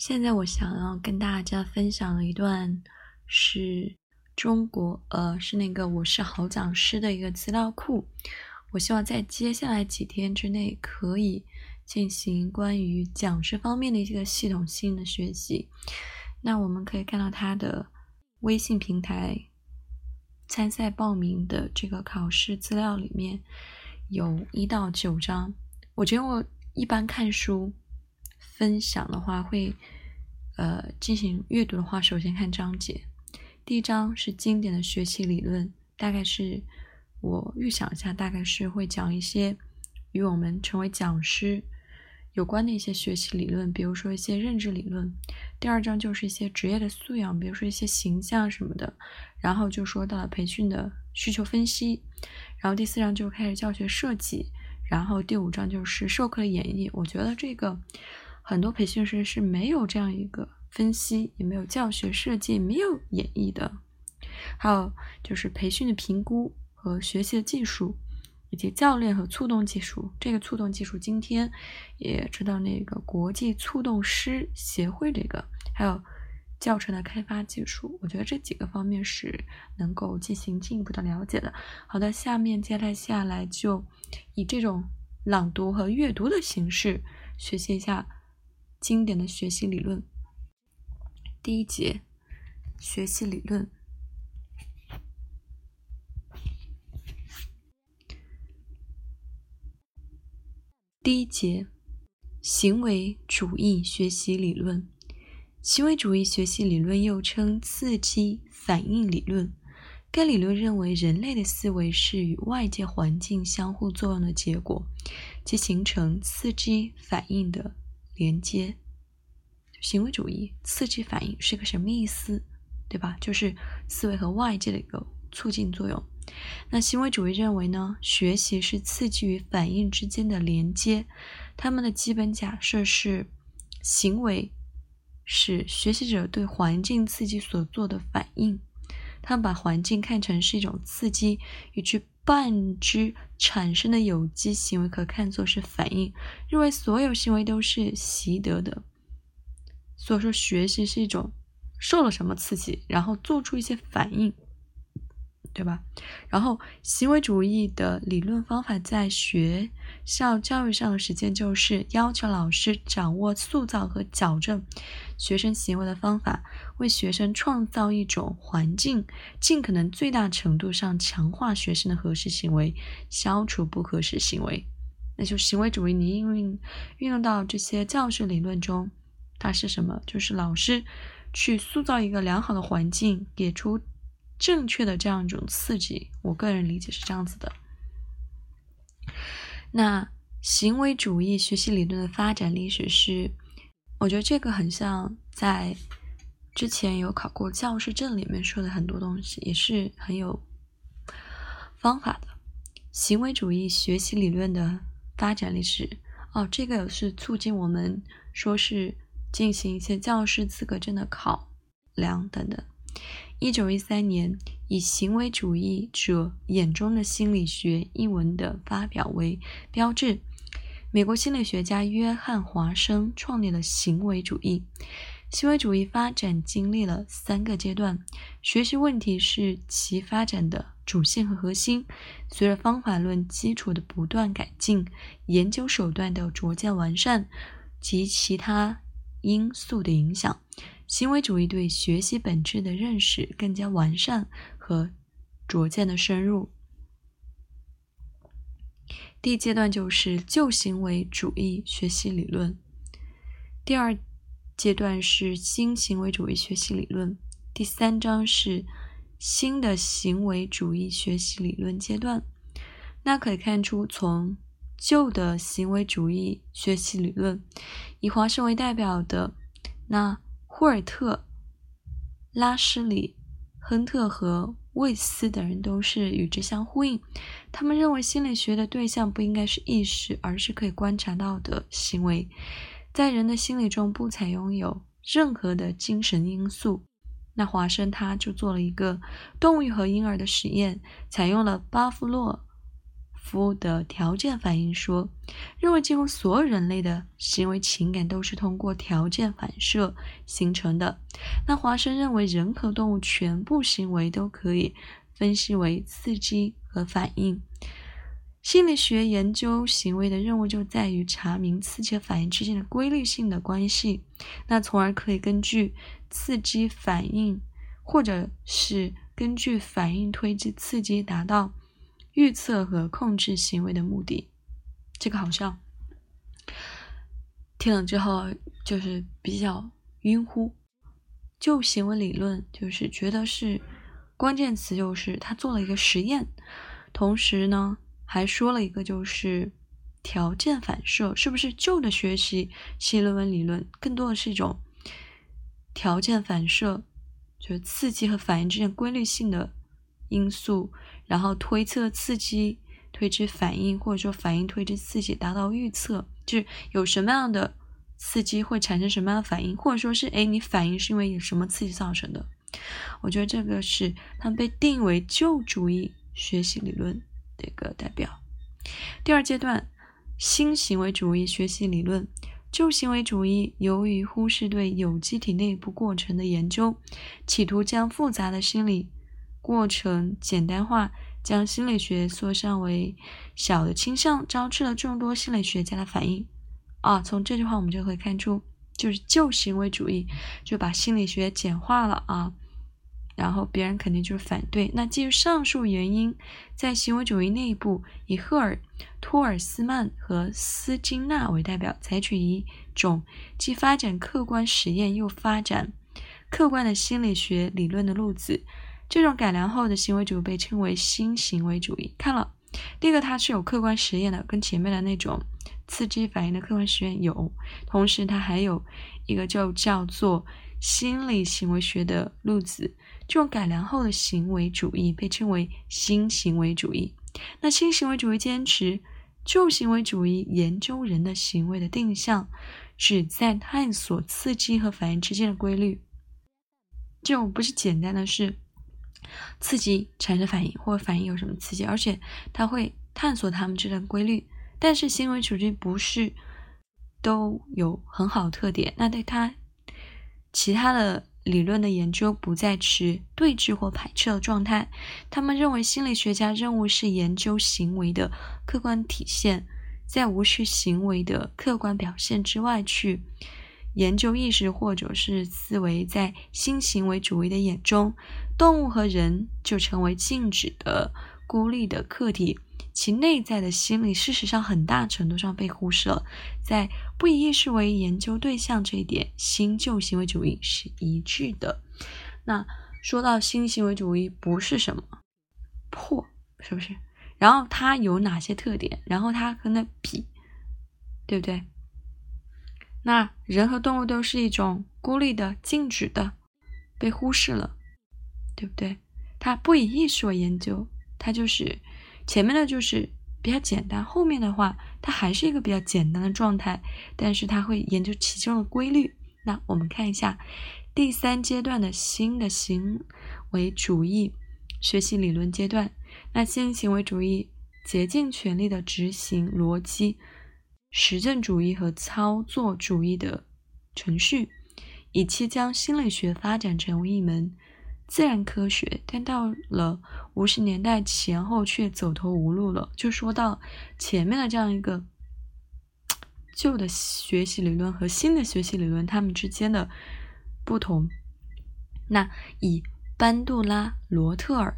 现在我想要跟大家分享的一段是中国，呃，是那个我是好讲师的一个资料库。我希望在接下来几天之内可以进行关于讲师方面的一个系统性的学习。那我们可以看到他的微信平台参赛报名的这个考试资料里面有一到九章。我觉得我一般看书。分享的话会，呃，进行阅读的话，首先看章节。第一章是经典的学习理论，大概是我预想一下，大概是会讲一些与我们成为讲师有关的一些学习理论，比如说一些认知理论。第二章就是一些职业的素养，比如说一些形象什么的。然后就说到了培训的需求分析。然后第四章就开始教学设计。然后第五章就是授课的演绎。我觉得这个。很多培训师是没有这样一个分析，也没有教学设计，没有演绎的。还有就是培训的评估和学习的技术，以及教练和促动技术。这个促动技术今天也知道那个国际促动师协会这个，还有教程的开发技术。我觉得这几个方面是能够进行进一步的了解的。好的，下面接着下来就以这种朗读和阅读的形式学习一下。经典的学习理论，第一节学习理论。第一节行为主义学习理论。行为主义学习理论又称刺激反应理论。该理论认为，人类的思维是与外界环境相互作用的结果，即形成刺激反应的。连接行为主义刺激反应是个什么意思？对吧？就是思维和外界的一个促进作用。那行为主义认为呢？学习是刺激与反应之间的连接。他们的基本假设是：行为是学习者对环境刺激所做的反应。他们把环境看成是一种刺激，与之半只产生的有机行为可看作是反应，认为所有行为都是习得的。所以说，学习是一种受了什么刺激，然后做出一些反应。对吧？然后，行为主义的理论方法在学校教育上的实践，就是要求老师掌握塑造和矫正学生行为的方法，为学生创造一种环境，尽可能最大程度上强化学生的合适行为，消除不合适行为。那就行为主义，你应用运用到这些教学理论中，它是什么？就是老师去塑造一个良好的环境，给出。正确的这样一种刺激，我个人理解是这样子的。那行为主义学习理论的发展历史是，我觉得这个很像在之前有考过教师证里面说的很多东西，也是很有方法的。行为主义学习理论的发展历史，哦，这个是促进我们说是进行一些教师资格证的考量等等。一九一三年，以行为主义者眼中的心理学一文的发表为标志，美国心理学家约翰华生创立了行为主义。行为主义发展经历了三个阶段，学习问题是其发展的主线和核心。随着方法论基础的不断改进，研究手段的逐渐完善及其他因素的影响。行为主义对学习本质的认识更加完善和逐渐的深入。第一阶段就是旧行为主义学习理论，第二阶段是新行为主义学习理论，第三章是新的行为主义学习理论阶段。那可以看出，从旧的行为主义学习理论，以华生为代表的那。霍尔特、拉什里、亨特和魏斯等人都是与之相呼应。他们认为心理学的对象不应该是意识，而是可以观察到的行为。在人的心理中不采用有任何的精神因素。那华生他就做了一个动物和婴儿的实验，采用了巴夫洛夫的条件反应说，认为几乎所有人类的行为情感都是通过条件反射形成的。那华生认为人和动物全部行为都可以分析为刺激和反应。心理学研究行为的任务就在于查明刺激和反应之间的规律性的关系，那从而可以根据刺激反应，或者是根据反应推知刺激，达到预测和控制行为的目的。这个好像听了之后就是比较晕乎。就行为理论，就是觉得是关键词，就是他做了一个实验，同时呢。还说了一个，就是条件反射，是不是旧的学习新论文理论更多的是一种条件反射，就是刺激和反应之间规律性的因素，然后推测刺激推知反应，或者说反应推知刺激，达到预测，就是有什么样的刺激会产生什么样的反应，或者说是哎，你反应是因为有什么刺激造成的？我觉得这个是他们被定为旧主义学习理论的。一个代表。第二阶段，新行为主义学习理论。旧行为主义由于忽视对有机体内部过程的研究，企图将复杂的心理过程简单化，将心理学缩小为小的倾向，招致了众多心理学家的反应。啊，从这句话我们就可以看出，就是旧行为主义就把心理学简化了啊。然后别人肯定就是反对。那基于上述原因，在行为主义内部，以赫尔、托尔斯曼和斯金纳为代表，采取一种既发展客观实验又发展客观的心理学理论的路子。这种改良后的行为主义被称为新行为主义。看了，第一个它是有客观实验的，跟前面的那种刺激反应的客观实验有，同时它还有一个就叫做心理行为学的路子。这种改良后的行为主义被称为新行为主义。那新行为主义坚持旧行为主义研究人的行为的定向，旨在探索刺激和反应之间的规律。这种不是简单的是刺激产生反应，或者反应有什么刺激，而且他会探索他们之间的规律。但是行为主义不是都有很好的特点，那对他其他的。理论的研究不再持对峙或排斥的状态。他们认为，心理学家任务是研究行为的客观体现，在无视行为的客观表现之外去研究意识或者是思维。在新行为主义的眼中，动物和人就成为静止的、孤立的客体。其内在的心理，事实上很大程度上被忽视了。在不以意识为研究对象这一点，新旧行为主义是一致的。那说到新行为主义不是什么破，是不是？然后它有哪些特点？然后它和那比，对不对？那人和动物都是一种孤立的、静止的，被忽视了，对不对？它不以意识为研究，它就是。前面的就是比较简单，后面的话它还是一个比较简单的状态，但是它会研究其中的规律。那我们看一下第三阶段的新的行为主义学习理论阶段。那新行为主义竭尽全力的执行逻辑、实证主义和操作主义的程序，以期将心理学发展成为一门。自然科学，但到了五十年代前后却走投无路了。就说到前面的这样一个旧的学习理论和新的学习理论，它们之间的不同。那以班杜拉、罗特尔。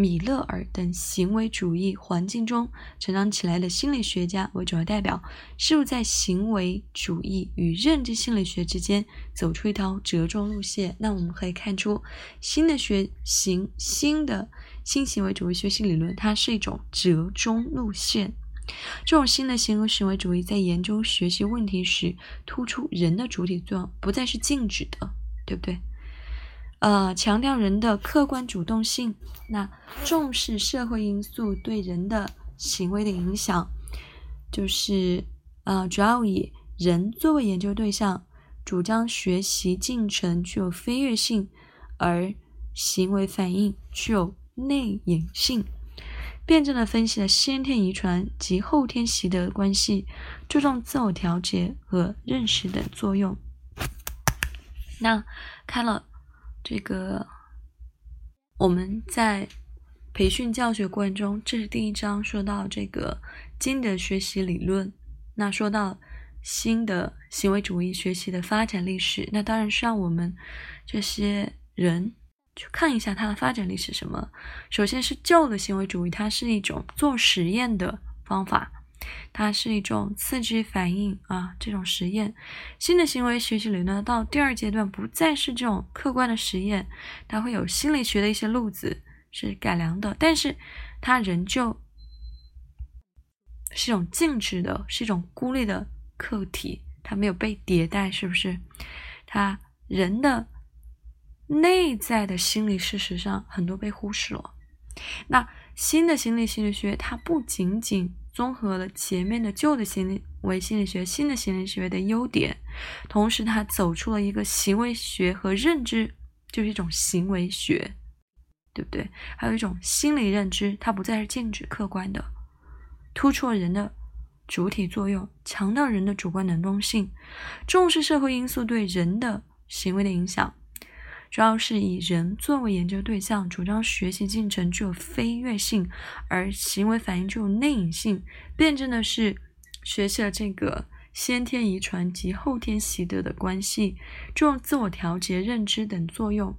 米勒尔等行为主义环境中成长起来的心理学家为主要代表，试图在行为主义与认知心理学之间走出一条折中路线。那我们可以看出，新的学行新的新行为主义学习理论，它是一种折中路线。这种新的行为行为主义在研究学习问题时，突出人的主体作用，不再是静止的，对不对？呃，强调人的客观主动性，那重视社会因素对人的行为的影响，就是呃，主要以人作为研究对象，主张学习进程具有飞跃性，而行为反应具有内隐性。辩证的分析了先天遗传及后天习得关系，注重自我调节和认识等作用。那看了这个，我们在培训教学过程中，这是第一章说到这个金的学习理论。那说到新的行为主义学习的发展历史，那当然是让我们这些人去看一下它的发展历史。什么？首先是旧的行为主义，它是一种做实验的方法。它是一种刺激反应啊，这种实验。新的行为学习理论到第二阶段不再是这种客观的实验，它会有心理学的一些路子是改良的，但是它仍旧是一种静止的，是一种孤立的客体，它没有被迭代，是不是？它人的内在的心理事实上很多被忽视了。那新的心理心理学，它不仅仅综合了前面的旧的行为心理学、新的心理学的优点，同时它走出了一个行为学和认知，就是一种行为学，对不对？还有一种心理认知，它不再是静止客观的，突出了人的主体作用，强调人的主观能动性，重视社会因素对人的行为的影响。主要是以人作为研究对象，主张学习进程具有飞跃性，而行为反应具有内隐性。辩证的是学习了这个先天遗传及后天习得的关系，注重自我调节、认知等作用。